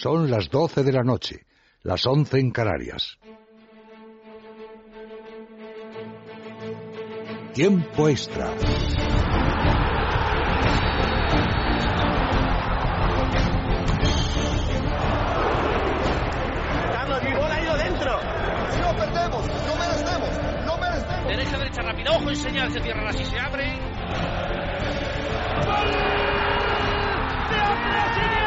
Son las doce de la noche, las once en Canarias. Tiempo extra. Carlos, mi bola ha ido dentro. Si no perdemos, no merecemos, no merecemos. Derecha, derecha, rápido. Ojo y señal, se cierran así, se abre. ¡Gol! ¡De Andrés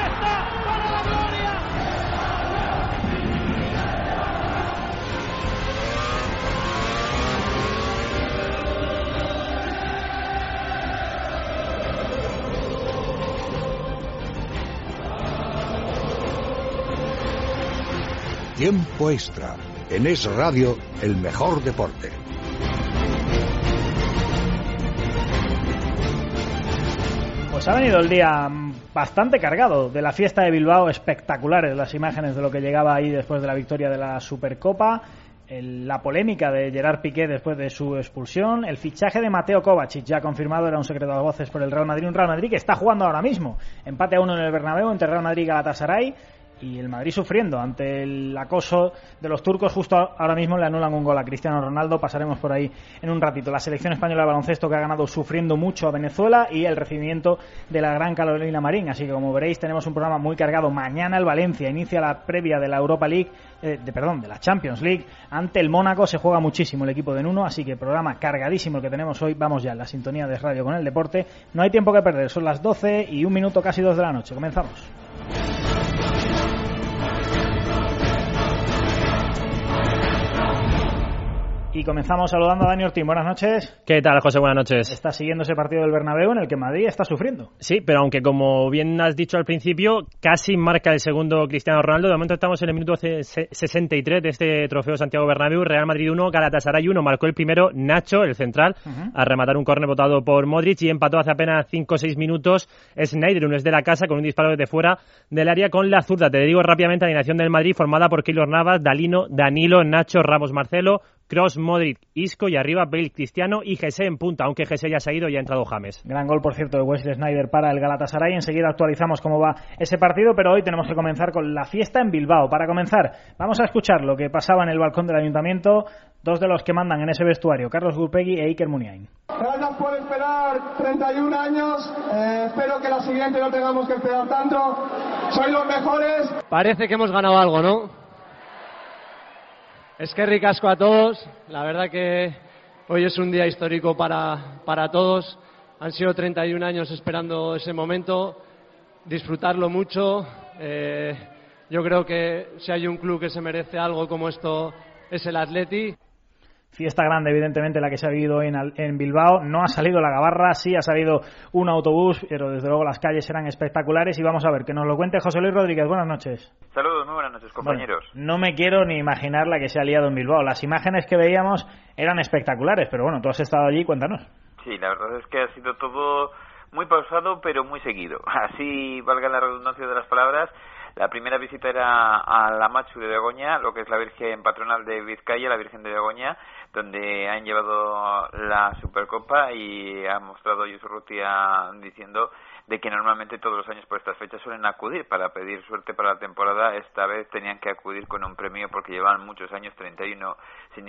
Tiempo extra. En Es Radio, el mejor deporte. Pues ha venido el día bastante cargado de la fiesta de Bilbao, espectaculares las imágenes de lo que llegaba ahí después de la victoria de la Supercopa, la polémica de Gerard Piqué después de su expulsión, el fichaje de Mateo Kovacic ya confirmado, era un secreto de voces por el Real Madrid, un Real Madrid que está jugando ahora mismo, empate a uno en el Bernabéu entre Real Madrid y Galatasaray y el Madrid sufriendo ante el acoso de los turcos. Justo ahora mismo le anulan un gol a Cristiano Ronaldo. Pasaremos por ahí en un ratito. La selección española de baloncesto que ha ganado sufriendo mucho a Venezuela y el recibimiento de la gran Carolina Marín. Así que como veréis tenemos un programa muy cargado. Mañana el Valencia inicia la previa de la Europa League, eh, de, perdón, de la Champions League. Ante el Mónaco se juega muchísimo el equipo de Nuno. Así que programa cargadísimo el que tenemos hoy. Vamos ya en la sintonía de radio con el deporte. No hay tiempo que perder. Son las 12 y un minuto casi dos de la noche. Comenzamos. Y comenzamos saludando a Dani Ortín. Buenas noches. ¿Qué tal, José? Buenas noches. Está siguiendo ese partido del Bernabéu en el que Madrid está sufriendo. Sí, pero aunque como bien has dicho al principio, casi marca el segundo Cristiano Ronaldo. De momento estamos en el minuto ce- se- 63 de este trofeo Santiago Bernabéu. Real Madrid 1, Galatasaray 1. Marcó el primero Nacho, el central, a rematar un córner votado por Modric y empató hace apenas 5 o 6 minutos Snyder, uno es de la casa, con un disparo desde fuera del área con la zurda. Te digo rápidamente la alineación del Madrid formada por Keylor Navas, Dalino, Danilo, Nacho, Ramos, Marcelo, Cross, Modric, Isco y arriba Bale, Cristiano y Gese en punta, aunque Gese ya se ha ido y ha entrado James. Gran gol, por cierto, de Wesley Snyder para el Galatasaray. Enseguida actualizamos cómo va ese partido, pero hoy tenemos que comenzar con la fiesta en Bilbao. Para comenzar, vamos a escuchar lo que pasaba en el balcón del ayuntamiento. Dos de los que mandan en ese vestuario, Carlos Gurpegui e Iker Muniain. Gracias por esperar 31 años. Eh, espero que la siguiente no tengamos que esperar tanto. Sois los mejores. Parece que hemos ganado algo, ¿no? Es que ricasco a todos. La verdad que hoy es un día histórico para, para todos. Han sido 31 años esperando ese momento. Disfrutarlo mucho. Eh, yo creo que si hay un club que se merece algo como esto es el Atleti. Fiesta grande, evidentemente, la que se ha vivido en, en Bilbao. No ha salido la gabarra, sí ha salido un autobús, pero desde luego las calles eran espectaculares. Y vamos a ver, que nos lo cuente José Luis Rodríguez. Buenas noches. Saludos, muy buenas noches, compañeros. Bueno, no me quiero ni imaginar la que se ha liado en Bilbao. Las imágenes que veíamos eran espectaculares, pero bueno, tú has estado allí, cuéntanos. Sí, la verdad es que ha sido todo muy pausado, pero muy seguido. Así, valga la redundancia de las palabras, la primera visita era a la Machu de Begoña, lo que es la Virgen patronal de Vizcaya, la Virgen de Begoña, donde han llevado la Supercopa y ha mostrado Yusuf Rutia diciendo de que normalmente todos los años por estas fechas suelen acudir para pedir suerte para la temporada. Esta vez tenían que acudir con un premio porque llevaban muchos años, 31, sin,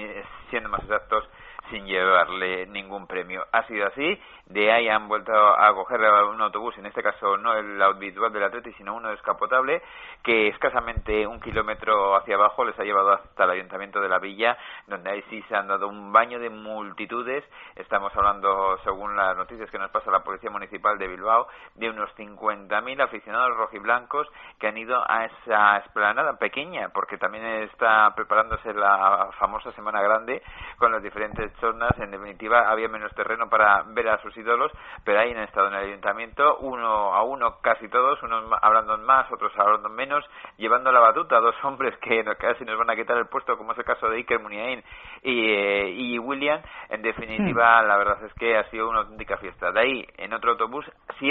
siendo más exactos, sin llevarle ningún premio. Ha sido así, de ahí han vuelto a coger un autobús, en este caso no el habitual del Atleti, sino uno descapotable, que escasamente un kilómetro hacia abajo les ha llevado hasta el ayuntamiento de la villa, donde ahí sí se han dado un baño de multitudes. Estamos hablando, según las noticias que nos pasa la Policía Municipal de Bilbao, de unos 50.000 aficionados rojiblancos que han ido a esa esplanada pequeña, porque también está preparándose la famosa Semana Grande con las diferentes zonas. En definitiva, había menos terreno para ver a sus ídolos, pero ahí han estado en el ayuntamiento, uno a uno casi todos, unos hablando más, otros hablando menos, llevando la batuta a dos hombres que casi nos van a quitar el puesto, como es el caso de Iker Muniain y, eh, y William. En definitiva, la verdad es que ha sido una auténtica fiesta. De ahí, en otro autobús,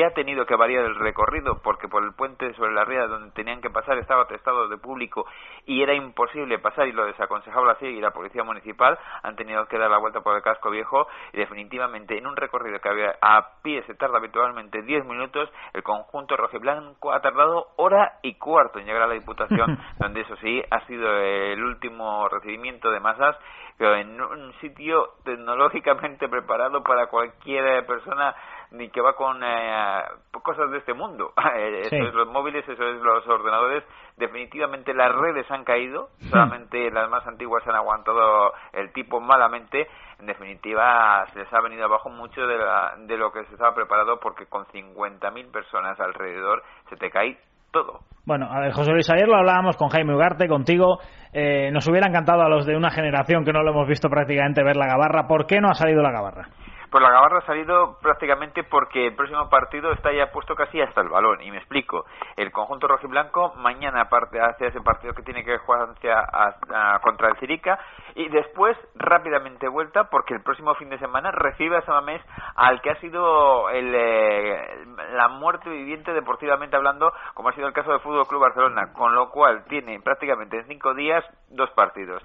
ha tenido que variar el recorrido, porque por el puente sobre la ría donde tenían que pasar estaba atestado de público y era imposible pasar y lo desaconsejaba así y la policía municipal han tenido que dar la vuelta por el casco viejo y definitivamente en un recorrido que había a pie se tarda habitualmente 10 minutos, el conjunto rojiblanco ha tardado hora y cuarto en llegar a la Diputación, donde eso sí ha sido el último recibimiento de masas, pero en un sitio tecnológicamente preparado para cualquier persona ni que va con eh, cosas de este mundo. Eh, eso es los móviles, eso es los ordenadores. Definitivamente las redes han caído, solamente las más antiguas han aguantado el tipo malamente. En definitiva, se les ha venido abajo mucho de, de lo que se estaba preparado porque con 50.000 personas alrededor se te cae todo. Bueno, a ver, José Luis, ayer lo hablábamos con Jaime Ugarte, contigo. Eh, nos hubiera encantado a los de una generación que no lo hemos visto prácticamente ver la gabarra. ¿Por qué no ha salido la gabarra? Pues la Gabarra ha salido prácticamente porque el próximo partido está ya puesto casi hasta el balón. Y me explico. El conjunto rojiblanco mañana parte hacia ese partido que tiene que jugar contra el Cirica y después rápidamente vuelta porque el próximo fin de semana recibe a Samamés al que ha sido el, eh, la muerte viviente deportivamente hablando, como ha sido el caso del Fútbol Club Barcelona, con lo cual tiene prácticamente en cinco días dos partidos.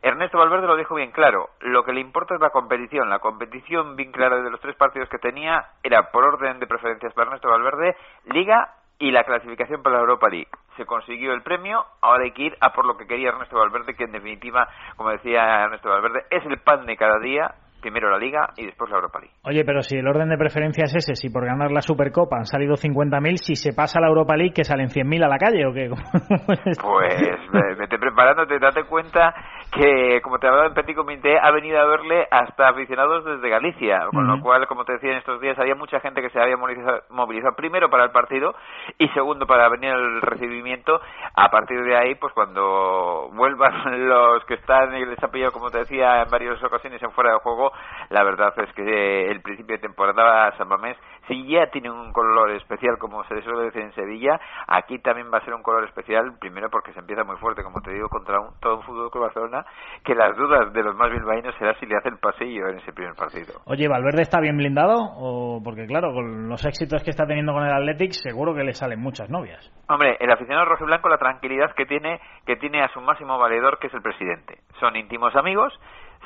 Ernesto Valverde lo dijo bien claro, lo que le importa es la competición. La competición bien clara de los tres partidos que tenía era, por orden de preferencias para Ernesto Valverde, Liga y la clasificación para la Europa League. Se consiguió el premio, ahora hay que ir a por lo que quería Ernesto Valverde, que en definitiva, como decía Ernesto Valverde, es el pan de cada día, primero la Liga y después la Europa League. Oye, pero si el orden de preferencia es ese, si por ganar la Supercopa han salido 50.000, si se pasa la Europa League, que salen 100.000 a la calle o qué? pues vete preparándote, date cuenta que, como te hablaba en Petit Comité, ha venido a verle hasta aficionados desde Galicia, con lo cual, como te decía en estos días, había mucha gente que se había movilizado, primero para el partido y segundo para venir al recibimiento. A partir de ahí, pues cuando vuelvan los que están y les ha pillado, como te decía, en varias ocasiones en fuera de juego, la verdad es que el principio de temporada San Mamés, si ya tiene un color especial, como se suele decir en Sevilla, aquí también va a ser un color especial, primero porque se empieza muy fuerte, como te digo, contra un, todo un fútbol que Barcelona, que las dudas de los más bilbaínos será si le hace el pasillo en ese primer partido. Oye, ¿Valverde está bien blindado? o Porque claro, con los éxitos que está teniendo con el Athletic, seguro que le salen muchas novias. Hombre, el aficionado rojiblanco, la tranquilidad que tiene, que tiene a su máximo valedor, que es el presidente. Son íntimos amigos,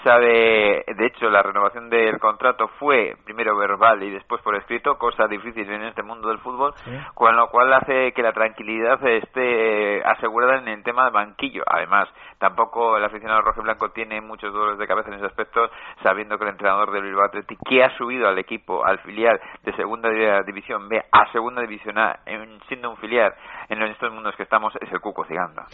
sabe, de hecho, la renovación del contrato fue primero verbal y después por escrito, cosa difícil en este mundo del fútbol, con lo cual hace que la tranquilidad esté eh, asegurada en el tema del banquillo. Además, tampoco el aficionado rojo y blanco tiene muchos dolores de cabeza en ese aspecto, sabiendo que el entrenador del Bilbao Athletic, que ha subido al equipo, al filial de segunda división B a segunda división A, siendo un filial en estos mundos que estamos, es el Cuco Ciganda.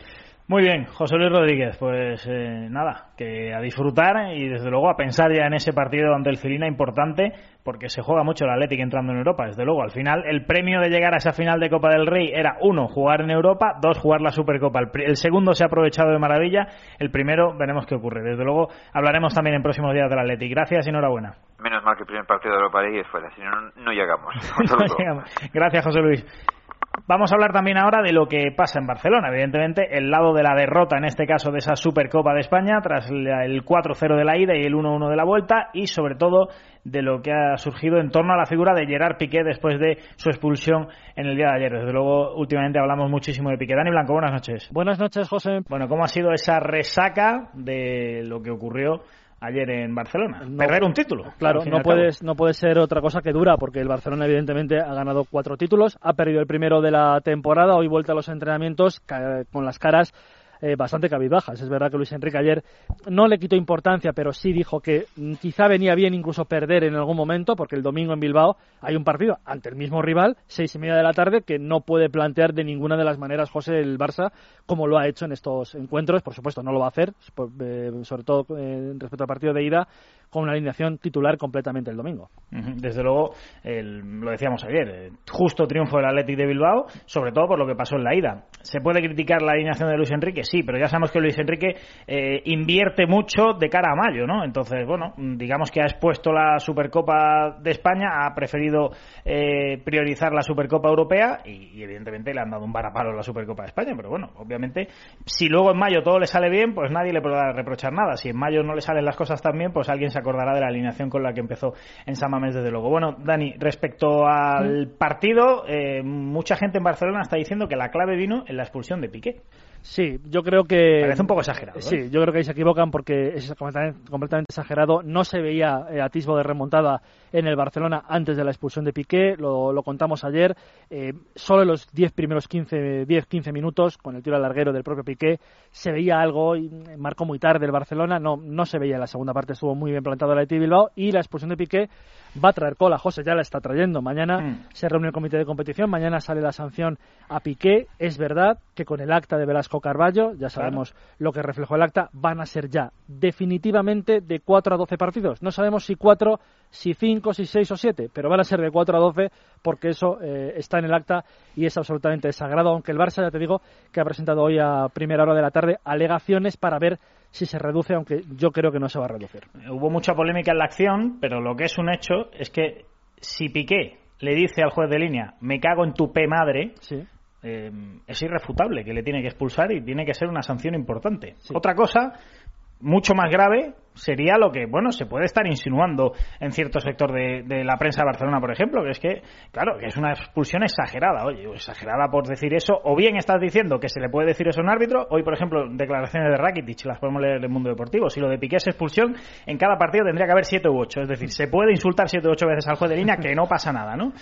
Muy bien, José Luis Rodríguez, pues eh, nada, que a disfrutar y desde luego a pensar ya en ese partido ante el Filina importante, porque se juega mucho el Atlético entrando en Europa, desde luego. Al final, el premio de llegar a esa final de Copa del Rey era, uno, jugar en Europa, dos, jugar la Supercopa. El, segundo se ha aprovechado de maravilla, el primero veremos qué ocurre. Desde luego, hablaremos también en próximos días del Atlético. Gracias y enhorabuena. Menos mal que el primer partido de Europa League es fuera, si no, no llegamos. Gracias, José Luis. Vamos a hablar también ahora de lo que pasa en Barcelona. Evidentemente, el lado de la derrota, en este caso de esa Supercopa de España, tras el 4-0 de la ida y el 1-1 de la vuelta, y sobre todo de lo que ha surgido en torno a la figura de Gerard Piqué después de su expulsión en el día de ayer. Desde luego, últimamente hablamos muchísimo de Piqué. Dani Blanco, buenas noches. Buenas noches, José. Bueno, ¿cómo ha sido esa resaca de lo que ocurrió ayer en Barcelona. Perder un título. Claro, no puedes, no puede ser otra cosa que dura, porque el Barcelona evidentemente ha ganado cuatro títulos, ha perdido el primero de la temporada, hoy vuelta a los entrenamientos con las caras eh, bastante cabizbajas. Es verdad que Luis Enrique ayer no le quitó importancia, pero sí dijo que quizá venía bien incluso perder en algún momento, porque el domingo en Bilbao hay un partido ante el mismo rival, seis y media de la tarde, que no puede plantear de ninguna de las maneras José el Barça como lo ha hecho en estos encuentros. Por supuesto, no lo va a hacer, eh, sobre todo eh, respecto al partido de ida, con una alineación titular completamente el domingo. Desde luego, lo decíamos ayer, eh, justo triunfo del Athletic de Bilbao, sobre todo por lo que pasó en la ida. ¿Se puede criticar la alineación de Luis Enrique? Sí, pero ya sabemos que Luis Enrique eh, invierte mucho de cara a mayo, ¿no? Entonces, bueno, digamos que ha expuesto la Supercopa de España, ha preferido eh, priorizar la Supercopa Europea y, evidentemente le han dado un varapalo a la Supercopa de España, pero bueno, obviamente, si luego en mayo todo le sale bien, pues nadie le podrá reprochar nada. Si en mayo no le salen las cosas tan bien, pues alguien se acordará de la alineación con la que empezó en San Mamés, desde luego. Bueno, Dani, respecto al partido, eh, mucha gente en Barcelona está diciendo que la clave vino en la expulsión de Piqué. Sí, yo creo que... Parece un poco exagerado. ¿eh? Sí, yo creo que ahí se equivocan porque es completamente, completamente exagerado. No se veía eh, atisbo de remontada en el Barcelona antes de la expulsión de Piqué, lo, lo contamos ayer. Eh, solo en los 10 primeros 15, 10-15 minutos, con el tiro al larguero del propio Piqué, se veía algo, y marcó muy tarde el Barcelona, no, no se veía en la segunda parte, estuvo muy bien plantado el Athletic Bilbao y la expulsión de Piqué va a traer cola. José ya la está trayendo. Mañana Mm. se reúne el comité de competición, mañana sale la sanción a Piqué. Es verdad que con el acta de Velasco Carballo, ya sabemos lo que reflejó el acta, van a ser ya definitivamente de 4 a 12 partidos. No sabemos si 4, si 5, si 6 o 7, pero van a ser de 4 a 12 porque eso eh, está en el acta y es absolutamente sagrado. Aunque el Barça, ya te digo, que ha presentado hoy a primera hora de la tarde alegaciones para ver si se reduce, aunque yo creo que no se va a reducir. Hubo mucha polémica en la acción, pero lo que es un hecho es que si Piqué le dice al juez de línea, me cago en tu P madre, Sí. eh, es irrefutable que le tiene que expulsar y tiene que ser una sanción importante. Otra cosa, mucho más grave, sería lo que, bueno, se puede estar insinuando en cierto sector de, la prensa de Barcelona, por ejemplo, que es que, claro, que es una expulsión exagerada, oye, exagerada por decir eso, o bien estás diciendo que se le puede decir eso a un árbitro, hoy, por ejemplo, declaraciones de Rakitic, las podemos leer en el mundo deportivo, si lo de Piqué es expulsión, en cada partido tendría que haber siete u ocho, es decir, se puede insultar siete u ocho veces al juez de línea que no pasa nada, ¿no?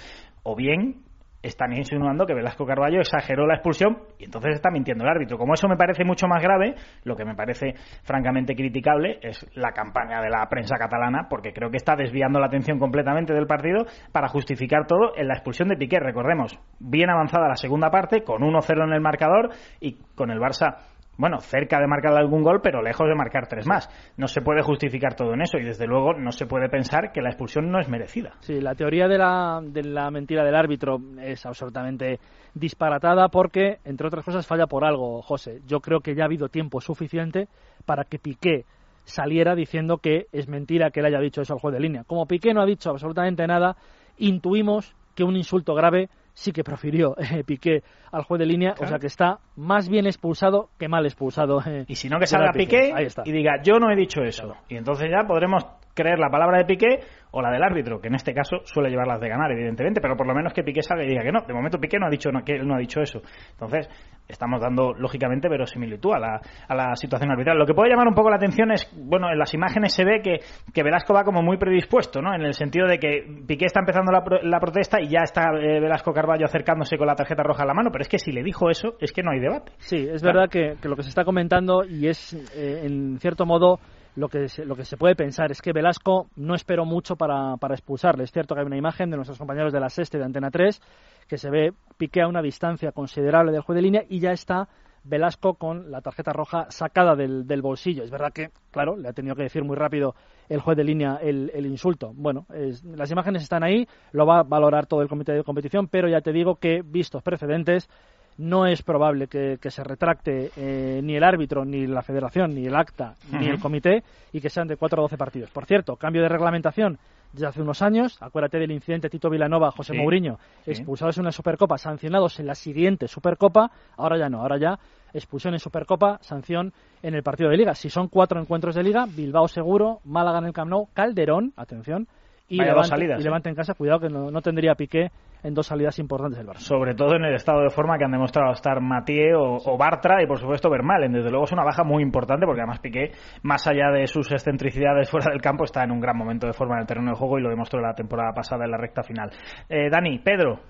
O bien están insinuando que Velasco Carballo exageró la expulsión y entonces está mintiendo el árbitro. Como eso me parece mucho más grave, lo que me parece francamente criticable es la campaña de la prensa catalana, porque creo que está desviando la atención completamente del partido para justificar todo en la expulsión de Piqué. Recordemos, bien avanzada la segunda parte, con 1-0 en el marcador y con el Barça bueno, cerca de marcar algún gol, pero lejos de marcar tres más. No se puede justificar todo en eso y desde luego no se puede pensar que la expulsión no es merecida. Sí, la teoría de la, de la mentira del árbitro es absolutamente disparatada porque, entre otras cosas, falla por algo, José. Yo creo que ya ha habido tiempo suficiente para que Piqué saliera diciendo que es mentira que él haya dicho eso al juez de línea. Como Piqué no ha dicho absolutamente nada, intuimos que un insulto grave sí que profirió eh, Piqué al juez de línea, o sea que está más bien expulsado que mal expulsado. eh, Y si no, que salga Piqué Ahí está. y diga, yo no he dicho eso. Y entonces ya podremos creer la palabra de Piqué o la del árbitro, que en este caso suele llevarlas de ganar, evidentemente, pero por lo menos que Piqué salga y diga que no. De momento Piqué no ha dicho no, que él no ha dicho eso. Entonces, estamos dando, lógicamente, verosimilitud a la, a la situación arbitral. Lo que puede llamar un poco la atención es, bueno, en las imágenes se ve que, que Velasco va como muy predispuesto, ¿no? En el sentido de que Piqué está empezando la, pro- la protesta y ya está eh, Velasco Carballo acercándose con la tarjeta roja en la mano, pero es que si le dijo eso, es que no hay debate. Sí, es verdad que, que lo que se está comentando y es, eh, en cierto modo, lo que, se, lo que se puede pensar es que Velasco no esperó mucho para, para expulsarle. Es cierto que hay una imagen de nuestros compañeros de la Sexta y de Antena 3 que se ve Piqué a una distancia considerable del juez de línea y ya está Velasco con la tarjeta roja sacada del, del bolsillo. Es verdad que, claro, le ha tenido que decir muy rápido el juez de línea el, el insulto. Bueno, las imágenes están ahí, lo va a valorar todo el comité de competición, pero ya te digo que, vistos precedentes, no es probable que, que se retracte eh, ni el árbitro, ni la federación, ni el acta, ni el comité y que sean de 4 a 12 partidos. Por cierto, cambio de reglamentación desde hace unos años. Acuérdate del incidente Tito Vilanova, José Sí, Mourinho, sí. expulsados en una Supercopa, sancionados en la siguiente Supercopa. Ahora ya no, ahora ya expulsión en Supercopa, sanción en el partido de Liga. Si son cuatro encuentros de Liga, Bilbao seguro, Málaga en el Camp Nou, Calderón, atención, y, Vaya dos Levante, salidas, y ¿eh? Levante en casa. Cuidado que no, no tendría Piqué en dos salidas importantes del Barça. sobre todo en el estado de forma que han demostrado estar Mathieu o, o Bartra y por supuesto Vermaelen. Desde luego es una baja muy importante porque además Piqué, más allá de sus excentricidades fuera del campo, está en un gran momento de forma en el terreno de juego y lo demostró la temporada pasada en la recta final. Eh, Dani, Pedro,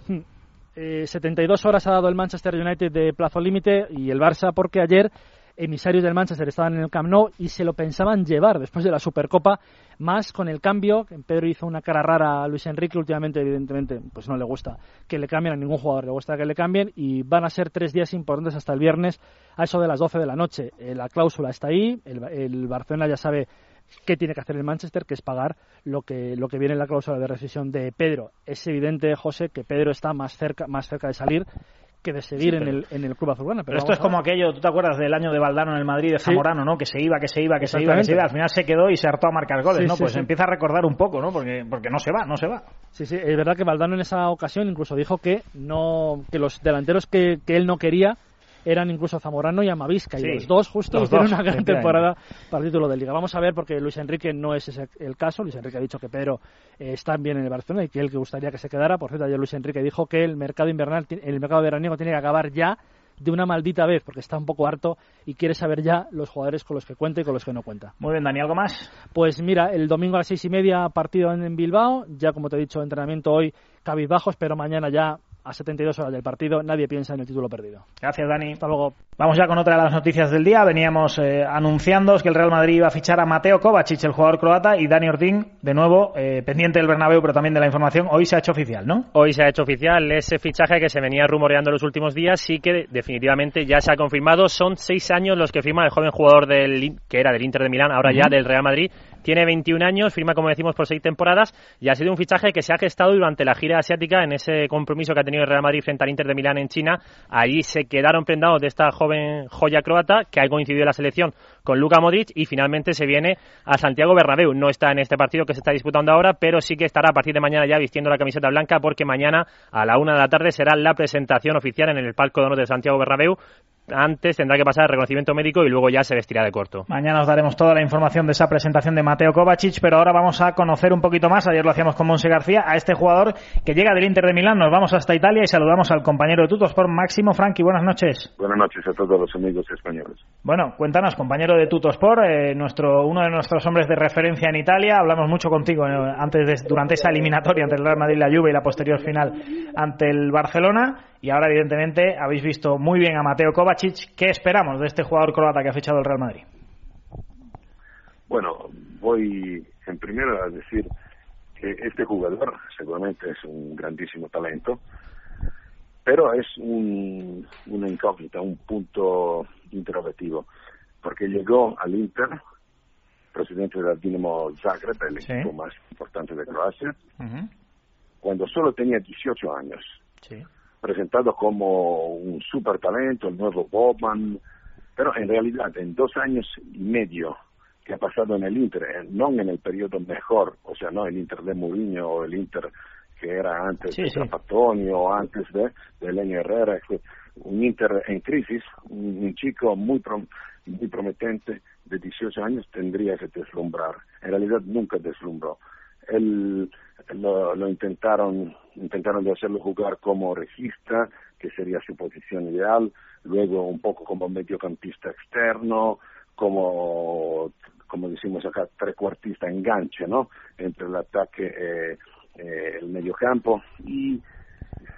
Eh, 72 horas ha dado el Manchester United de plazo límite y el Barça porque ayer emisarios del Manchester estaban en el Camp Nou y se lo pensaban llevar después de la Supercopa, más con el cambio. Pedro hizo una cara rara a Luis Enrique, últimamente evidentemente pues no le gusta que le cambien, a ningún jugador le gusta que le cambien y van a ser tres días importantes hasta el viernes a eso de las 12 de la noche. Eh, la cláusula está ahí, el, el Barcelona ya sabe qué tiene que hacer el Manchester, que es pagar lo que, lo que viene en la cláusula de rescisión de Pedro. Es evidente, José, que Pedro está más cerca, más cerca de salir que de seguir Sí, en, el, en el Club Azulgrana. pero esto es como aquello, ¿tú te acuerdas del año de Valdano en el Madrid de Sí. Zamorano, no? Que se iba, que se iba, que se iba, que se iba, al final se quedó y se hartó a marcar goles, Sí, ¿no? Pues empieza a recordar un poco, ¿no? Porque, porque no se va, no se va. Sí, sí, es verdad que Valdano en esa ocasión incluso dijo que no que los delanteros que, que él no quería eran incluso Zamorano y Amavisca, Sí, y los dos justo los hicieron dos, una gran temporada para el título de Liga. Vamos a ver, porque Luis Enrique no es ese el caso. Luis Enrique ha dicho que Pedro eh, está bien en el Barcelona y que él que gustaría que se quedara. Por cierto, ayer Luis Enrique dijo que el mercado invernal, el mercado veraniego tiene que acabar ya de una maldita vez, porque está un poco harto y quiere saber ya los jugadores con los que cuenta y con los que no cuenta. Muy bien, Dani, ¿algo más? Pues mira, el domingo a las seis y media partido en Bilbao, ya como te he dicho, entrenamiento hoy cabizbajos, pero mañana ya a 72 horas del partido nadie piensa en el título perdido. Gracias, Dani. Hasta luego. Vamos ya con otra de las noticias del día. Veníamos eh, anunciando que el Real Madrid iba a fichar a Mateo Kovacic, el jugador croata, y Dani Ortín, de nuevo, eh, pendiente del Bernabéu, pero también de la información. Hoy se ha hecho oficial, ¿no? Hoy se ha hecho oficial ese fichaje que se venía rumoreando los últimos días, sí que definitivamente ya se ha confirmado. Son seis años los que firma el joven jugador del que era del Inter de Milán, ahora ya del Real Madrid. Tiene 21 años, firma, como decimos, por seis temporadas y ha sido un fichaje que se ha gestado durante la gira asiática en ese compromiso que ha tenido el Real Madrid frente al Inter de Milán en China. Allí se quedaron prendados de esta joven joya croata que ha coincidido en la selección con Luka Modric y finalmente se viene a Santiago Bernabéu. No está en este partido que se está disputando ahora, pero sí que estará a partir de mañana ya vistiendo la camiseta blanca porque mañana a la una de la tarde será la presentación oficial en el palco de honor de Santiago Bernabéu antes tendrá que pasar el reconocimiento médico y luego ya se vestirá de corto. Mañana os daremos toda la información de esa presentación de Mateo Kovacic, pero ahora vamos a conocer un poquito más, ayer lo hacíamos con Monse García, a este jugador que llega del Inter de Milán. Nos vamos hasta Italia y saludamos al compañero de Tutosport, Máximo Franchi. Buenas noches. Buenas noches a todos los amigos españoles. Bueno, cuéntanos, compañero de Tutosport, eh, nuestro, uno de nuestros hombres de referencia en Italia. Hablamos mucho contigo eh, antes de, durante esa eliminatoria entre el Real Madrid la Juve y la posterior final ante el Barcelona. Y ahora, evidentemente, habéis visto muy bien a Mateo Kovacic. ¿Qué esperamos de este jugador croata que ha fichado el Real Madrid? Bueno, voy en primero a decir que este jugador seguramente es un grandísimo talento, pero es un, una incógnita, un punto interrogativo, porque llegó al Inter, presidente del Dinamo Zagreb, el Sí. equipo más importante de Croacia, cuando solo tenía 18 años. Sí. Presentado como un super talento, el nuevo Bobman, pero en realidad en dos años y medio que ha pasado en el Inter, eh, no en el periodo mejor, o sea, no el Inter de Mourinho o el Inter que era antes Sí, de sí. Trapattoni o antes de, de Lenny Herrera, un Inter en crisis, un, un chico muy, prom- muy prometente de 18 años tendría que deslumbrar. En realidad nunca deslumbró. Él lo, lo intentaron intentaron de hacerlo jugar como regista, que sería su posición ideal, luego un poco como mediocampista externo, como como decimos acá, trecuartista enganche, ¿no? Entre el ataque eh, eh, el mediocampo y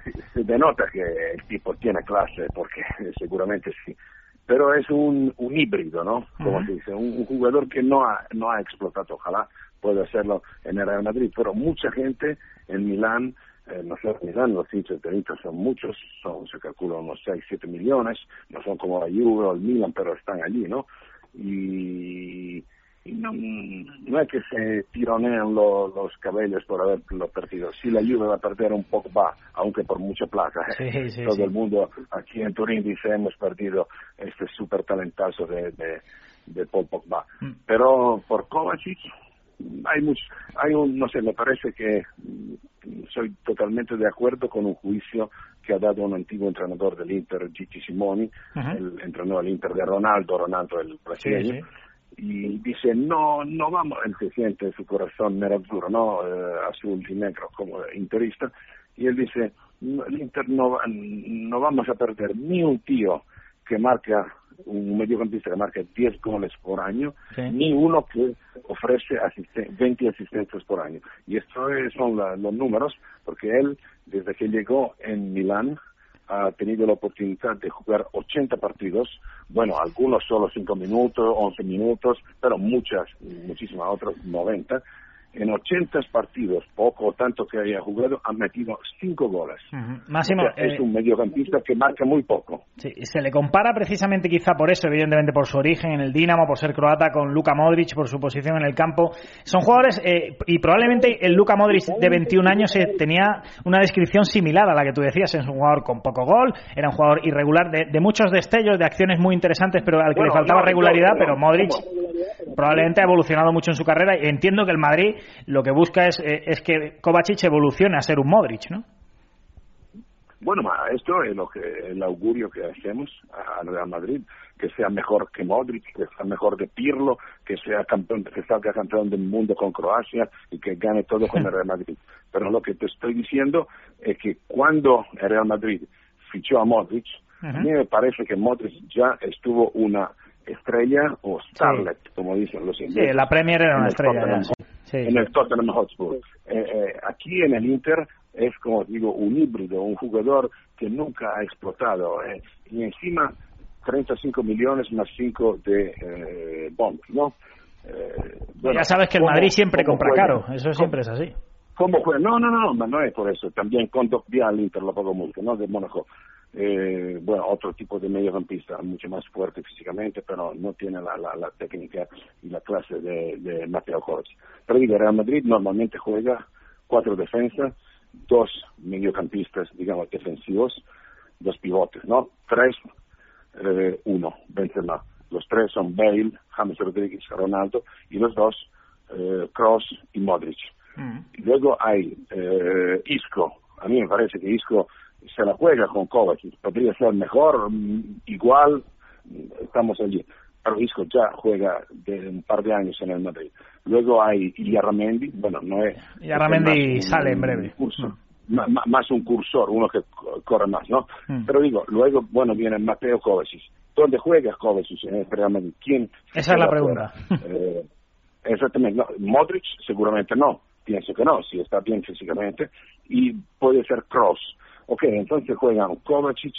se- se denota que el tipo tiene clase, porque seguramente sí, pero es un, un híbrido, ¿no? Como se dice, un, un jugador que no ha, no ha explotado, ojalá pueda hacerlo en el Real Madrid, pero mucha gente en Milán, eh, no sé, en Milán los hinchas del Inter son muchos, son, se calcula unos 6, 7 millones, no son como la Juve o el Milan, pero están allí, ¿no? Y, y no, no es que se tironean lo- los cabellos por haberlo perdido. Si la Juve va a perder un poco, va, aunque por mucha plata. Sí, sí, Todo sí. el mundo aquí en Turín dice hemos perdido este súper talentazo de, de, de Paul Pogba. Mm. Pero por Kovacic hay mucho, hay un, no sé, me parece que soy totalmente de acuerdo con un juicio que ha dado un antiguo entrenador del Inter, Gigi Simoni, Ujú. el entrenador del Inter de Ronaldo, Ronaldo el brasileño, y dice no no vamos él se siente en su corazón nerazzurro no Eh, azul y negro como interista. Y él dice "No, el Inter no no vamos a perder ni un tío que marca un mediocampista que marca 10 goles por año Sí. ni uno que ofrece asisten- 20 asistencias por año y esto es- son la- los números porque él desde que llegó en Milán ha tenido la oportunidad de jugar 80 partidos, bueno, algunos solo 5 minutos, 11 minutos, pero muchas, muchísimas otras 90. En 80 partidos, poco o tanto que haya jugado, ha metido 5 goles. Ujú. Máximo, O sea, es eh, un mediocampista que marca muy poco. Sí, se le compara precisamente quizá por eso, evidentemente por su origen en el Dinamo, por ser croata, con Luka Modric, por su posición en el campo. Son jugadores, eh, y probablemente el Luka Modric de 21 años eh, tenía una descripción similar a la que tú decías, es un jugador con poco gol, era un jugador irregular, de, de muchos destellos, de acciones muy interesantes, pero al que Bueno, le faltaba no, regularidad, no, pero Modric probablemente ha evolucionado mucho en su carrera y entiendo que el Madrid lo que busca es, eh, es que Kovacic evolucione a ser un Modric, ¿no? Bueno, esto es lo que el augurio que hacemos al Real Madrid, que sea mejor que Modric, que sea mejor de Pirlo, que sea campeón, que salga campeón del mundo con Croacia y que gane todo con el Real Madrid. Pero lo que te estoy diciendo es que cuando el Real Madrid fichó a Modric, A mí me parece que Modric ya estuvo una estrella o starlet, como dicen los ingleses. Sí, la Premier era una estrella. Tottenham, ya, sí. En el Tottenham Hotspur. Eh, eh, aquí en el Inter es, como digo, un híbrido, un jugador que nunca ha explotado. eh, y encima, 35 millones más 5 de eh, Bond, ¿no? Eh, bueno, ya sabes que el ¿cómo- Madrid siempre compra juega? caro, eso ¿Cómo- siempre es así. ¿Cómo juega? No, no, no, no, no es por eso. También con Dogbia al Inter lo pago mucho, ¿no? De Mónaco. Eh, bueno, otro tipo de mediocampista, mucho más fuerte físicamente, pero no tiene la, la, la técnica y la clase de, de Mateo Kovacic. Pero digo, Real Madrid normalmente juega cuatro defensas, dos mediocampistas, digamos, defensivos, dos pivotes, ¿no? Tres, eh, uno, Benzema. Los tres son Bale, James Rodríguez, Ronaldo, y los dos, eh, Kroos y Modric. Y Luego hay eh, Isco. A mí me parece que Isco se la juega con Kovacic. Podría ser mejor, mm, igual, mm, estamos allí. Pero Isco ya juega de un par de años en el Madrid. Luego hay Illarramendi, bueno, no es... Un- sale en breve. curso, ma- más un cursor, uno que co- corre más, ¿no? Mm. Pero digo, luego, bueno, viene Mateo Kovacic. ¿Dónde juega Kovacic en el Real Madrid? ¿Quién? Esa es la pregunta. Eh, exactamente. No. Modric seguramente no. Pienso que no, si está bien físicamente. Y puede ser Cross. Ok, entonces juegan Kovacic,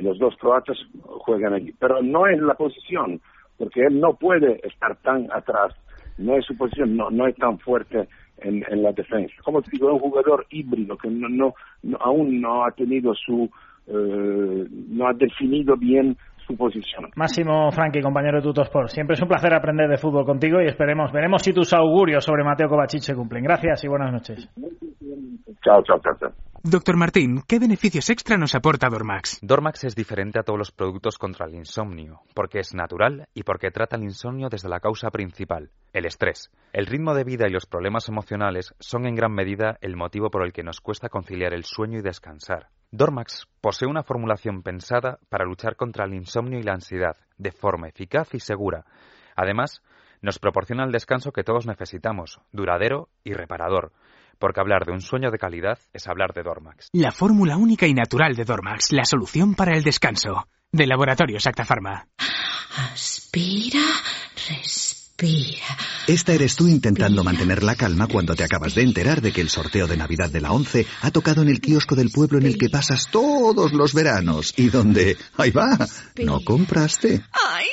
los dos croatas juegan allí. Pero no es la posición, porque él no puede estar tan atrás. No es su posición, no, no es tan fuerte en, en la defensa. Como te digo, es un jugador híbrido que no, no, no- aún no ha tenido su, eh, no ha definido bien su posición. Máximo Franqui, compañero de Tutosport. Siempre es un placer aprender de fútbol contigo y esperemos, veremos si tus augurios sobre Mateo Kovacic se cumplen. Gracias y buenas noches. Chao, chao, chao. chao. Doctor Martín, ¿qué beneficios extra nos aporta Dormax? Dormax es diferente a todos los productos contra el insomnio, porque es natural y porque trata el insomnio desde la causa principal, el estrés. El ritmo de vida y los problemas emocionales son en gran medida el motivo por el que nos cuesta conciliar el sueño y descansar. Dormax posee una formulación pensada para luchar contra el insomnio y la ansiedad, de forma eficaz y segura. Además, nos proporciona el descanso que todos necesitamos, duradero y reparador, porque hablar de un sueño de calidad es hablar de Dormax. La fórmula única y natural de Dormax, la solución para el descanso. De Laboratorios Acta Pharma. Aspira, respira. Esta eres tú intentando mantener la calma cuando te acabas de enterar de que el sorteo de Navidad de la 11 ha tocado en el kiosco del pueblo en el que pasas todos los veranos y donde, ahí va, no compraste. ¡Ay,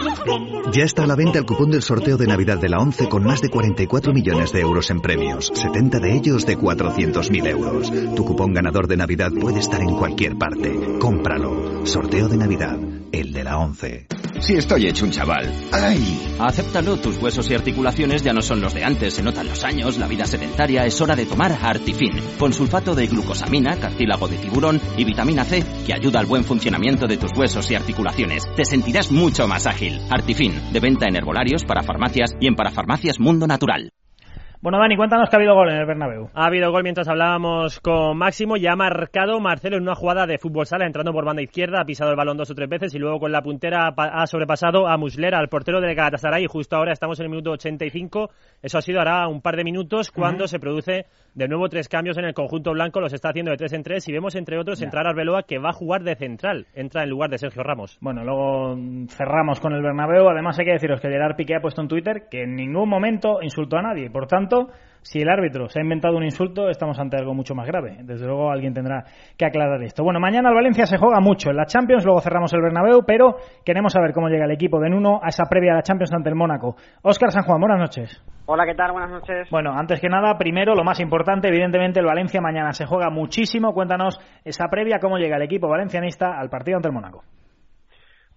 no, no, no! Ya está a la venta el cupón del sorteo de Navidad de la 11 con más de 44 millones de euros en premios, 70 de ellos de 400.000 euros. Tu cupón ganador de Navidad puede estar en cualquier parte. Cómpralo. Sorteo de Navidad, el de la 11. Si estoy hecho un chaval. ¡Ay! Acéptalo, tus huesos y articulaciones ya no son los de antes. Se notan los años, la vida sedentaria. Es hora de tomar Artifin. Con sulfato de glucosamina, cartílago de tiburón y vitamina C, que ayuda al buen funcionamiento de tus huesos y articulaciones. Te sentirás mucho más ágil. Artifin, de venta en herbolarios, para farmacias y en parafarmacias Mundo Natural. Bueno, Dani, cuéntanos que ha habido gol en el Bernabéu. Ha habido gol mientras hablábamos con Máximo y ha marcado Marcelo en una jugada de fútbol sala, entrando por banda izquierda, ha pisado el balón dos o tres veces y luego con la puntera ha pa- ha sobrepasado a Muslera, al portero del Galatasaray. Y justo ahora estamos en el minuto 85. Eso ha sido hará un par de minutos cuando se produce de nuevo tres cambios en el conjunto blanco. Los está haciendo de tres en tres y vemos entre otros entrar Arbeloa que va a jugar de central. Entra en lugar de Sergio Ramos. Bueno, luego mm, cerramos con el Bernabéu. Además, hay que deciros que Gerard Piqué ha puesto en Twitter que en ningún momento insultó a nadie. Por tanto, si el árbitro se ha inventado un insulto, estamos ante algo mucho más grave. Desde luego, alguien tendrá que aclarar esto. Bueno, mañana el Valencia se juega mucho en la Champions, luego cerramos el Bernabéu, pero queremos saber cómo llega el equipo de Nuno a esa previa de la Champions ante el Mónaco. Óscar San Juan, buenas noches. Hola, ¿qué tal? Buenas noches. Bueno, antes que nada, primero, lo más importante, evidentemente, el Valencia mañana se juega muchísimo. Cuéntanos esa previa, cómo llega el equipo valencianista al partido ante el Mónaco.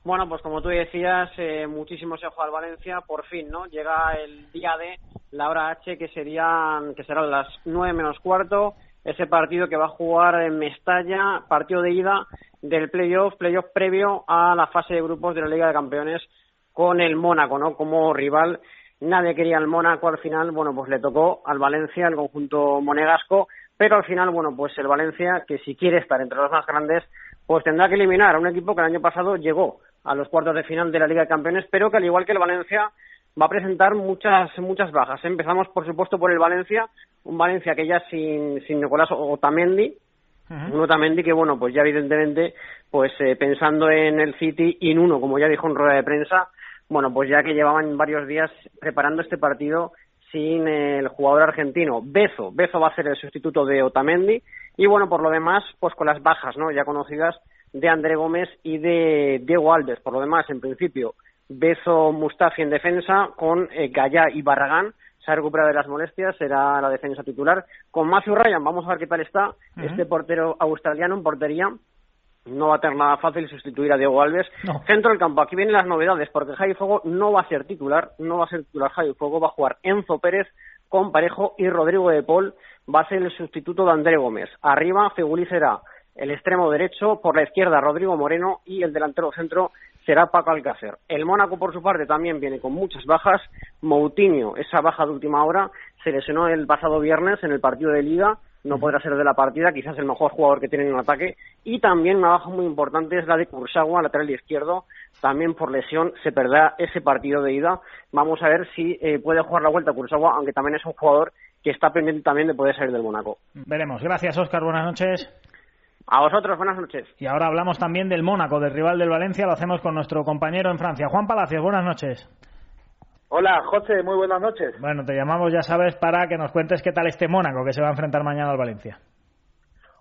Bueno, pues como tú decías, eh, muchísimo se juega al Valencia, por fin, ¿no? Llega el día de la hora H, que serían, que serán las nueve menos cuarto, ese partido que va a jugar en Mestalla, partido de ida del playoff, playoff previo a la fase de grupos de la Liga de Campeones con el Mónaco, ¿no? Como rival, nadie quería el Mónaco al final, bueno, pues le tocó al Valencia, el conjunto monegasco, pero al final, bueno, pues el Valencia, que si quiere estar entre los más grandes, pues tendrá que eliminar a un equipo que el año pasado llegó a los cuartos de final de la Liga de Campeones, pero que al igual que el Valencia va a presentar muchas muchas bajas. Empezamos, por supuesto, por el Valencia, un Valencia que ya sin, sin Nicolás Otamendi, Un Otamendi que, bueno, pues ya evidentemente, pues eh, pensando en el City y en uno, como ya dijo en rueda de prensa, bueno, pues ya que llevaban varios días preparando este partido sin el jugador argentino Bezo. Bezo va a ser el sustituto de Otamendi y bueno, por lo demás, pues con las bajas, ¿no? Ya conocidas de André Gómez y de Diego Alves. Por lo demás, en principio, Bezo Mustafi en defensa con eh, Gallá y Barragán. Se ha recuperado de las molestias, será la defensa titular. Con Matthew Ryan, vamos a ver qué tal está este portero australiano en portería. No va a tener nada fácil sustituir a Diego Alves. Centro del campo, aquí vienen las novedades, porque Javi Fuego no va a ser titular, no va a ser titular Javi Fuego, va a jugar Enzo Pérez con Parejo y Rodrigo de Paul va a ser el sustituto de André Gómez. Arriba, Fegulí será el extremo derecho, por la izquierda Rodrigo Moreno y el delantero centro será Paco Alcácer. El Mónaco, por su parte, también viene con muchas bajas. Moutinho, esa baja de última hora, se lesionó el pasado viernes en el partido de Liga, no podrá ser de la partida, quizás el mejor jugador que tiene en ataque. Y también una baja muy importante es la de Kursawa, lateral izquierdo, también por lesión se perderá ese partido de ida. Vamos a ver si eh, puede jugar la vuelta Kursawa, aunque también es un jugador que está pendiente también de poder salir del Mónaco. Veremos. Gracias, Óscar. Buenas noches. A vosotros, buenas noches. Y ahora hablamos también del Mónaco, del rival del Valencia. Lo hacemos con nuestro compañero en Francia, Juan Palacios. Buenas noches. Hola, José, muy buenas noches. Bueno, te llamamos, ya sabes, para que nos cuentes qué tal este Mónaco que se va a enfrentar mañana al Valencia.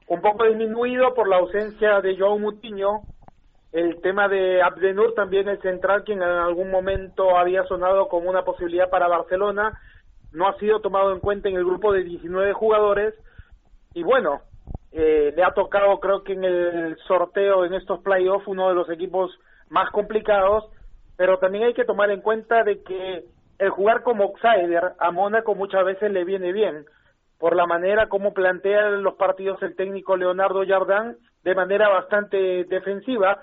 Un poco disminuido por la ausencia de Joao Mutiño, el tema de Abdenur también el central, quien en algún momento había sonado como una posibilidad para Barcelona, no ha sido tomado en cuenta en el grupo de 19 jugadores y bueno, eh, le ha tocado creo que en el sorteo en estos playoffs uno de los equipos más complicados, pero también hay que tomar en cuenta de que el jugar como outsider a Mónaco muchas veces le viene bien por la manera como plantea los partidos el técnico Leonardo Jardán de manera bastante defensiva,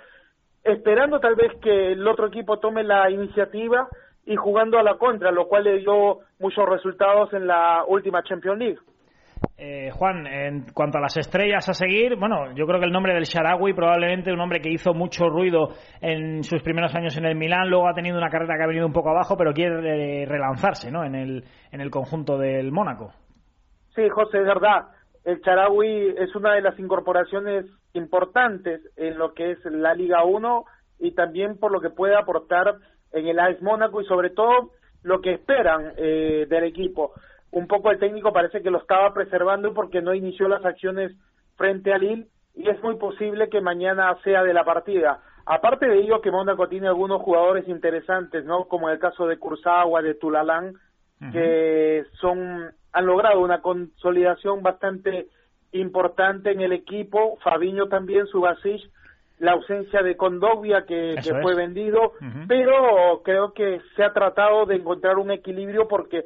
esperando tal vez que el otro equipo tome la iniciativa y jugando a la contra, lo cual le dio muchos resultados en la última Champions League. Eh, Juan, en cuanto a las estrellas a seguir, bueno, yo creo que el nombre del Sharawi probablemente un hombre que hizo mucho ruido en sus primeros años en el Milán, luego ha tenido una carrera que ha venido un poco abajo, pero quiere eh, relanzarse, ¿no? En el, en el conjunto del Mónaco. Sí, José, es verdad. El Charawi es una de las incorporaciones importantes en lo que es la Liga 1 y también por lo que puede aportar en el AS Mónaco y sobre todo lo que esperan eh, del equipo. Un poco el técnico parece que lo estaba preservando porque no inició las acciones frente al Lille y es muy posible que mañana sea de la partida. Aparte de ello que Mónaco tiene algunos jugadores interesantes, ¿no? Como el caso de Kurzawa, de Tulalán, que son han logrado una consolidación bastante importante en el equipo. Fabiño también, Subasic, la ausencia de Condovia que, que fue vendido, pero creo que se ha tratado de encontrar un equilibrio porque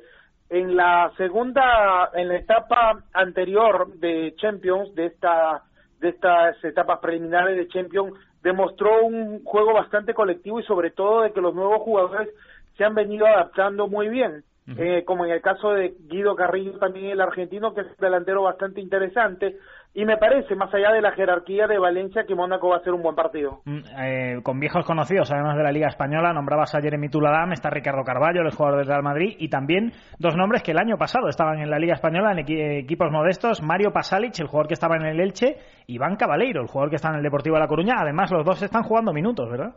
en la segunda, en la etapa anterior de Champions, de esta de estas etapas preliminares de Champions, demostró un juego bastante colectivo y sobre todo de que los nuevos jugadores se han venido adaptando muy bien. Eh, como en el caso de Guido Carrillo, también el argentino, que es un delantero bastante interesante. Y me parece, más allá de la jerarquía de Valencia, que Mónaco va a ser un buen partido. Mm, eh, con viejos conocidos, además de la Liga Española, nombrabas a Jeremy Tuladam, está Ricardo Carballo, el jugador del Real Madrid, y también dos nombres que el año pasado estaban en la Liga Española en equipos modestos, Mario Pasalic, el jugador que estaba en el Elche, y Iván Cabaleiro, el jugador que está en el Deportivo de La Coruña. Además, los dos están jugando minutos, ¿verdad?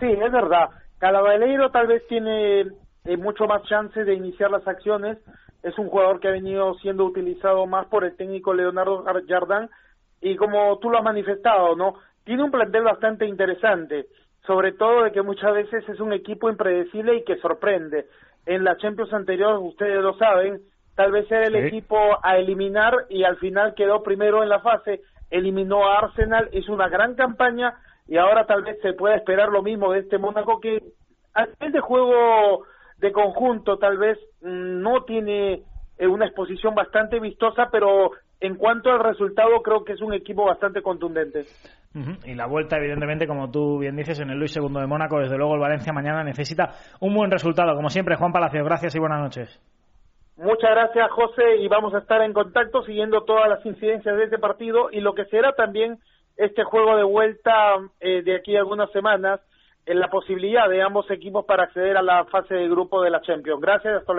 Sí, es verdad. Cabaleiro tal vez tiene eh, mucho más chance de iniciar las acciones. Es un jugador que ha venido siendo utilizado más por el técnico Leonardo Jardán y como tú lo has manifestado, ¿no? Tiene un plantel bastante interesante, sobre todo de que muchas veces es un equipo impredecible y que sorprende. En la Champions anterior, ustedes lo saben, tal vez era el equipo a eliminar y al final quedó primero en la fase, eliminó a Arsenal, hizo una gran campaña y ahora tal vez se pueda esperar lo mismo de este Mónaco que a nivel de juego de conjunto tal vez mm, no tiene eh, una exposición bastante vistosa, pero en cuanto al resultado creo que es un equipo bastante contundente. Y la vuelta, evidentemente, como tú bien dices, en el Luis II de Mónaco, desde luego el Valencia mañana necesita un buen resultado. Como siempre, Juan Palacio, gracias y buenas noches. Muchas gracias, José, y vamos a estar en contacto siguiendo todas las incidencias de este partido y lo que será también este juego de vuelta eh, de aquí a algunas semanas en la posibilidad de ambos equipos para acceder a la fase de grupo de la Champions. Gracias, hasta.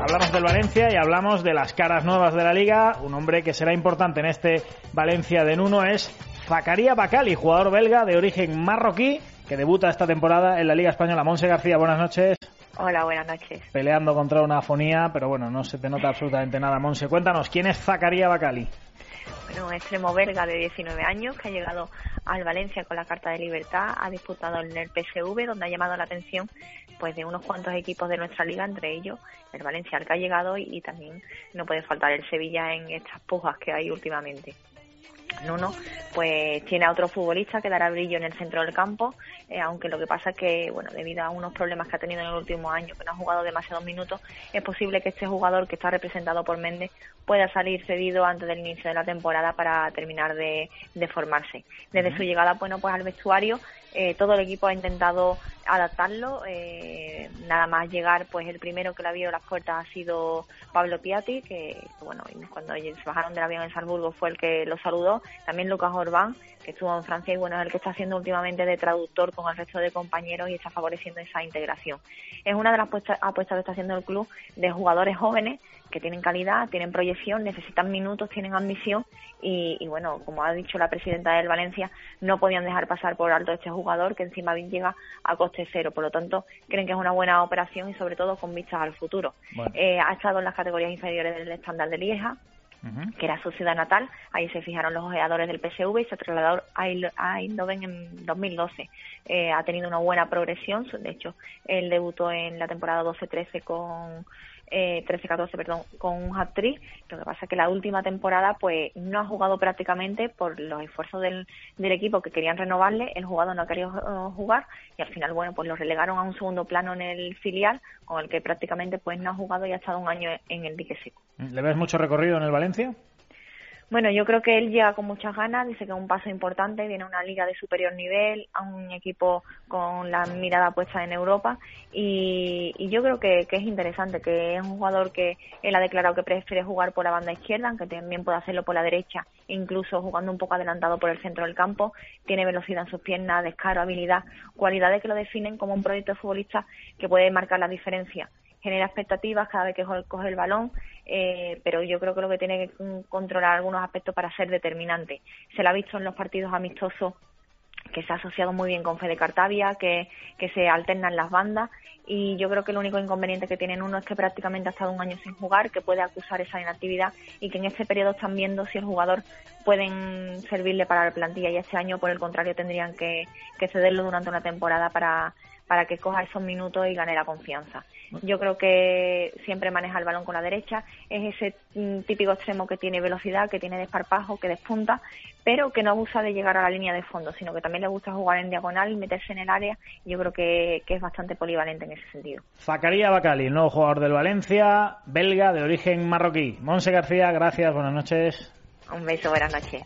Hablamos del Valencia y hablamos de las caras nuevas de la liga. Un hombre que será importante en este Valencia de Nuno es Zacarías Bacali, jugador belga de origen marroquí que debuta esta temporada en la Liga Española. Monse García, buenas noches. Hola, buenas noches. Peleando contra una afonía, pero bueno, no se te nota absolutamente nada. Monse, cuéntanos, ¿quién es Zacarías Bacali? Bueno, un extremo belga de 19 años que ha llegado al Valencia con la Carta de Libertad, ha disputado en el PSV, donde ha llamado la atención pues de unos cuantos equipos de nuestra liga, entre ellos el Valencia al que ha llegado y también no puede faltar el Sevilla en estas pujas que hay últimamente. Nuno pues tiene a otro futbolista que dará brillo en el centro del campo, eh, aunque lo que pasa es que, bueno, debido a unos problemas que ha tenido en el último año, que no ha jugado demasiados minutos, es posible que este jugador que está representado por Méndez pueda salir cedido antes del inicio de la temporada para terminar de, formarse. Desde su llegada, bueno, pues al vestuario eh, todo el equipo ha intentado adaptarlo. Eh, nada más llegar, pues el primero que le abierto las puertas ha sido Pablo Piatti, que bueno, cuando se bajaron del avión en Salzburgo fue el que lo saludó. También Lucas Orbán, que estuvo en Francia y bueno, es el que está haciendo últimamente de traductor con el resto de compañeros y está favoreciendo esa integración. Es una de las apuestas que está haciendo el club de jugadores jóvenes que tienen calidad, tienen proyección, necesitan minutos, tienen ambición y, bueno, como ha dicho la presidenta del Valencia, no podían dejar pasar por alto este jugador que encima bien llega a coste cero. Por lo tanto, creen que es una buena operación y sobre todo con vistas al futuro. Eh, ha estado en las categorías inferiores del estándar de Lieja, que era su ciudad natal. Ahí se fijaron los ojeadores del PSV y se trasladó a Eindhoven en 2012. Eh, ha tenido una buena progresión. De hecho, él debutó en la temporada 12-13 con eh, 13-14, perdón, con un hat-trick. Lo que pasa es que la última temporada pues no ha jugado prácticamente por los esfuerzos del, equipo que querían renovarle. El jugador no ha querido eh, jugar y al final, bueno, pues lo relegaron a un segundo plano en el filial con el que prácticamente pues no ha jugado y ha estado un año en el dique seco. ¿Le ves mucho recorrido en el Valencia? Bueno, yo creo que él llega con muchas ganas, dice que es un paso importante, viene a una liga de superior nivel, a un equipo con la mirada puesta en Europa y, yo creo que, es interesante, que es un jugador que él ha declarado que prefiere jugar por la banda izquierda, aunque también puede hacerlo por la derecha, incluso jugando un poco adelantado por el centro del campo, tiene velocidad en sus piernas, descaro, habilidad, cualidades que lo definen como un proyecto de futbolista que puede marcar la diferencia genera expectativas cada vez que coge el balón, eh, pero yo creo que lo que tiene que controlar algunos aspectos para ser determinante. Se lo ha visto en los partidos amistosos que se ha asociado muy bien con Fede Cartavia, que, que se alternan las bandas y yo creo que el único inconveniente que tienen uno es que prácticamente ha estado un año sin jugar, que puede acusar esa inactividad y que en este periodo están viendo si el jugador pueden servirle para la plantilla y este año por el contrario tendrían que, que cederlo durante una temporada para, para que coja esos minutos y gane la confianza. Yo creo que siempre maneja el balón con la derecha, es ese mm, típico extremo que tiene velocidad, que tiene desparpajo, que despunta, pero que no abusa de llegar a la línea de fondo, sino que también le gusta jugar en diagonal, meterse en el área. Yo creo que, es bastante polivalente en ese sentido. Zacarías Bacali, nuevo jugador del Valencia, belga de origen marroquí. Monse García, gracias, buenas noches. Un beso, buenas noches.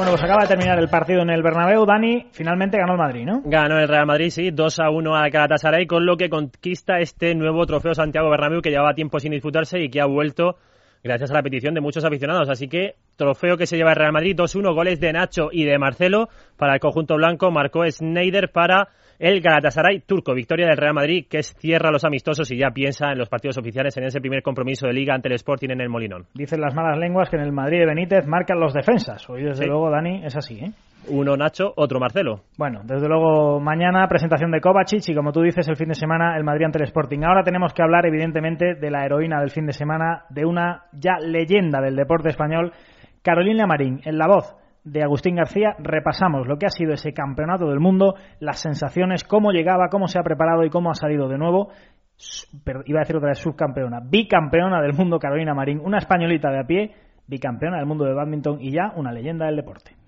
Bueno, pues acaba de terminar el partido en el Bernabéu. Dani, finalmente ganó el Madrid, ¿no? Ganó el Real Madrid, sí, 2 a 1 a Galatasaray, con lo que conquista este nuevo trofeo Santiago Bernabéu que llevaba tiempo sin disputarse y que ha vuelto gracias a la petición de muchos aficionados. Así que trofeo que se lleva el Real Madrid, 2-1, goles de Nacho y de Marcelo para el conjunto blanco. Marcó Schneider para el Galatasaray turco. Victoria del Real Madrid que cierra los amistosos y ya piensa en los partidos oficiales en ese primer compromiso de liga ante el Sporting en el Molinón. Dicen las malas lenguas que en el Madrid de Benítez marcan los defensas. Hoy desde luego, Dani, es así, ¿eh? Uno Nacho, otro Marcelo. Bueno, desde luego mañana presentación de Kovacic y como tú dices el fin de semana el Madrid ante el Sporting. Ahora tenemos que hablar evidentemente de la heroína del fin de semana, de una ya leyenda del deporte español, Carolina Marín, en la voz de Agustín García repasamos lo que ha sido ese campeonato del mundo, las sensaciones, cómo llegaba, cómo se ha preparado y cómo ha salido de nuevo. iba a decir otra vez subcampeona, bicampeona del mundo Carolina Marín, una españolita de a pie, bicampeona del mundo de badminton y ya una leyenda del deporte.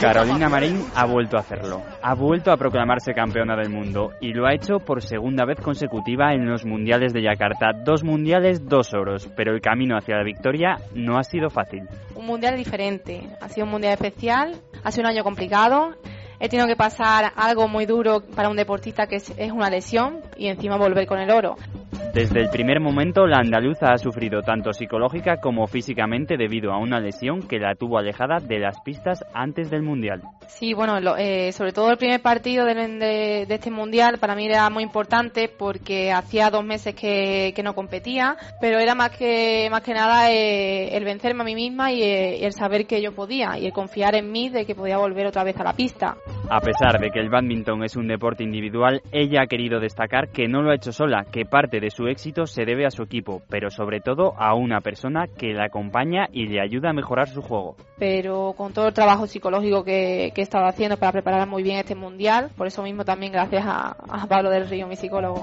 Carolina Marín ha vuelto a hacerlo. Ha vuelto a proclamarse campeona del mundo y lo ha hecho por segunda vez consecutiva en los mundiales de Yakarta. Dos mundiales, dos oros, pero el camino hacia la victoria no ha sido fácil. Un mundial diferente, ha sido un mundial especial, ha sido un año complicado. He tenido que pasar algo muy duro para un deportista que es una lesión y encima volver con el oro. Desde el primer momento, la andaluza ha sufrido tanto psicológica como físicamente debido a una lesión que la tuvo alejada de las pistas antes del Mundial. Sí, bueno, eh, sobre todo el primer partido de, este Mundial para mí era muy importante porque hacía dos meses que, no competía, pero era más que, más que nada eh, el vencerme a mí misma y eh, el saber que yo podía y el confiar en mí de que podía volver otra vez a la pista. A pesar de que el badminton es un deporte individual, ella ha querido destacar que no lo ha hecho sola, que parte de su éxito se debe a su equipo, pero sobre todo a una persona que la acompaña y le ayuda a mejorar su juego. Pero con todo el trabajo psicológico que, que he estado haciendo para preparar muy bien este mundial, por eso mismo también gracias a, a Pablo del Río, mi psicólogo.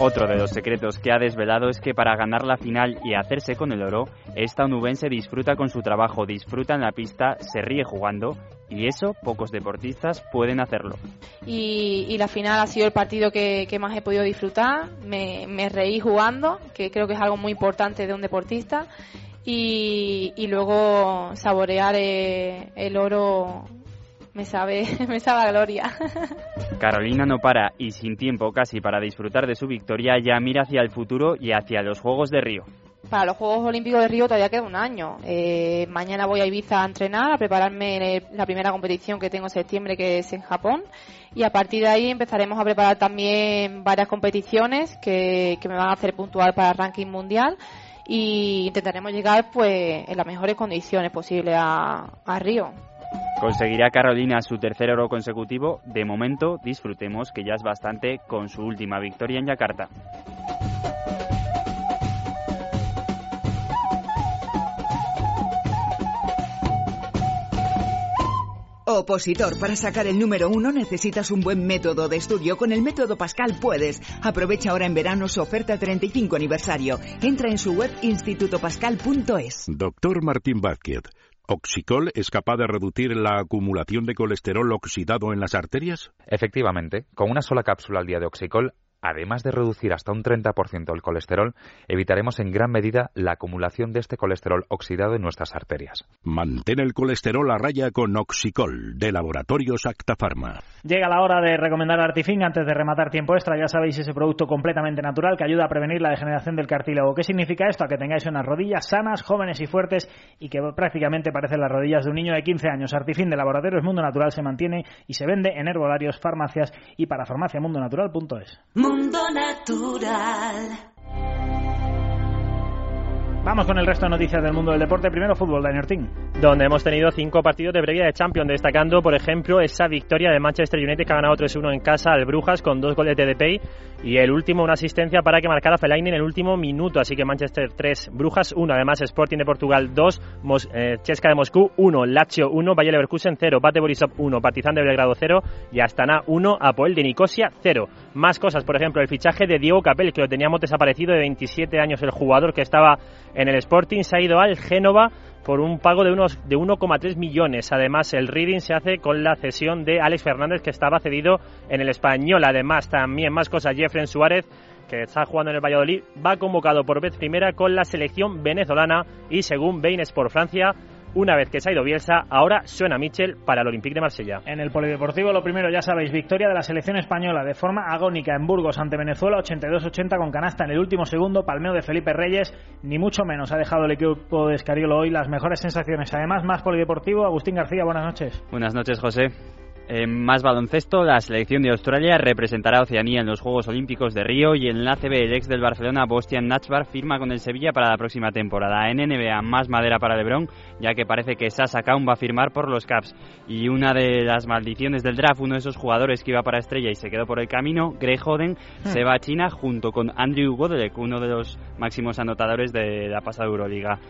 Otro de los secretos que ha desvelado es que para ganar la final y hacerse con el oro, esta onubense disfruta con su trabajo, disfruta en la pista, se ríe jugando y eso pocos deportistas pueden hacerlo. Y, y la final ha sido el partido que, que más he podido disfrutar, me, me, reí jugando, que creo que es algo muy importante de un deportista, y, y luego saborear eh, el oro me sabe, me sabe a gloria. Carolina no para y sin tiempo casi para disfrutar de su victoria ya mira hacia el futuro y hacia los Juegos de Río. Para los Juegos Olímpicos de Río todavía queda un año. Eh, mañana voy a Ibiza a entrenar, a prepararme la primera competición que tengo en septiembre, que es en Japón. Y a partir de ahí empezaremos a preparar también varias competiciones que, que me van a hacer puntual para el ranking mundial. Y intentaremos llegar pues en las mejores condiciones posibles a, a Río. ¿Conseguirá Carolina su tercer oro consecutivo? De momento, disfrutemos que ya es bastante con su última victoria en Yakarta. Opositor, para sacar el número uno necesitas un buen método de estudio. Con el método Pascal puedes. Aprovecha ahora en verano su oferta 35 aniversario. Entra en su web institutopascal.es. Doctor Martín Vázquez. ¿Oxicol es capaz de reducir la acumulación de colesterol oxidado en las arterias? Efectivamente, con una sola cápsula al día de Oxicol, además de reducir hasta un 30% el colesterol, evitaremos en gran medida la acumulación de este colesterol oxidado en nuestras arterias. Mantén el colesterol a raya con Oxicol, de Laboratorios Acta Pharma. Llega la hora de recomendar Artifin antes de rematar tiempo extra. Ya sabéis ese producto completamente natural que ayuda a prevenir la degeneración del cartílago. ¿Qué significa esto? A que tengáis unas rodillas sanas, jóvenes y fuertes y que prácticamente parecen las rodillas de un niño de 15 años. Artifin de Laboratorios Mundo Natural se mantiene y se vende en herbolarios, farmacias y para farmaciamundonatural.es. Mundo Natural. Vamos con el resto de noticias del mundo del deporte. Primero fútbol, Daniel Team. Donde hemos tenido cinco partidos de previa de Champions, destacando, por ejemplo, esa victoria de Manchester United que ha ganado 3-1 en casa al Brujas con dos goles de Depay y el último una asistencia para que marcara Fellaini en el último minuto. Así que Manchester 3, Brujas 1. Además, Sporting de Portugal 2, Mos eh, Chesca de Moscú 1, Lazio 1, Bayer Leverkusen 0, Bate Borisov 1, Partizan de Belgrado 0 y Astana 1, Apoel de Nicosia 0. Más cosas, por ejemplo, el fichaje de Diego Capel, que lo teníamos desaparecido de 27 años, el jugador que estaba en el Sporting se ha ido al Génova por un pago de unos de 1,3 millones. Además, el Reading se hace con la cesión de Alex Fernández que estaba cedido en el Español. Además, también más cosas, Jeffrey Suárez que está jugando en el Valladolid, va convocado por vez primera con la selección venezolana y según Baines por Francia, una vez que se ha ido Bielsa, ahora suena Michel para el Olympique de Marsella. En el Polideportivo, lo primero, ya sabéis, victoria de la selección española de forma agónica en Burgos ante Venezuela, 82-80 con canasta en el último segundo, palmeo de Felipe Reyes, ni mucho menos ha dejado el equipo de Escariolo hoy las mejores sensaciones. Además, más Polideportivo, Agustín García, buenas noches. Buenas noches, José. En más baloncesto, la selección de Australia representará a Oceanía en los Juegos Olímpicos de Río y en la ACB el ex del Barcelona, Bostian Nachbar, firma con el Sevilla para la próxima temporada. En NBA, más madera para LeBron, ya que parece que Sasa Kaun va a firmar por los Caps. Y una de las maldiciones del draft, uno de esos jugadores que iba para Estrella y se quedó por el camino, Greg Oden, hmm. se va a China junto con Andrew Godelek, uno de los máximos anotadores de la pasada Euroliga.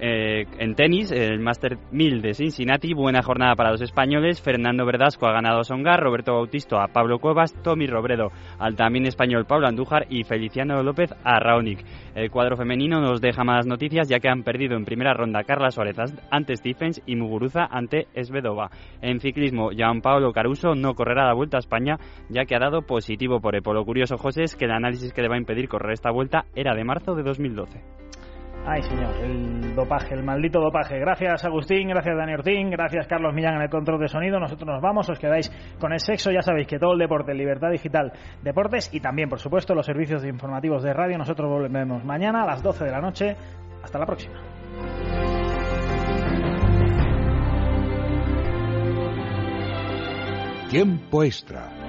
Eh, en tenis, el Master 1000 de Cincinnati, buena jornada para los españoles. Fernando Ha ganado a Songar, Roberto Bautisto a Pablo Cuevas, Tommy Robredo al también español Pablo Andújar y Feliciano López a Raonic. El cuadro femenino nos deja más noticias ya que han perdido en primera ronda Carla Suárez ante Stephens y Muguruza ante Esvedova. En ciclismo, Pablo Caruso no correrá la vuelta a España ya que ha dado positivo por EPO. Lo curioso, José, es que el análisis que le va a impedir correr esta vuelta era de marzo de 2012. Ay, señor, el dopaje, el maldito dopaje. Gracias, Agustín, gracias, Dani Ortín, gracias, Carlos Millán, en el control de sonido. Nosotros nos vamos, os quedáis con el sexo. Ya sabéis que todo el deporte, libertad digital, deportes y también, por supuesto, los servicios informativos de radio. Nosotros volvemos mañana a las 12 de la noche. Hasta la próxima. Tiempo extra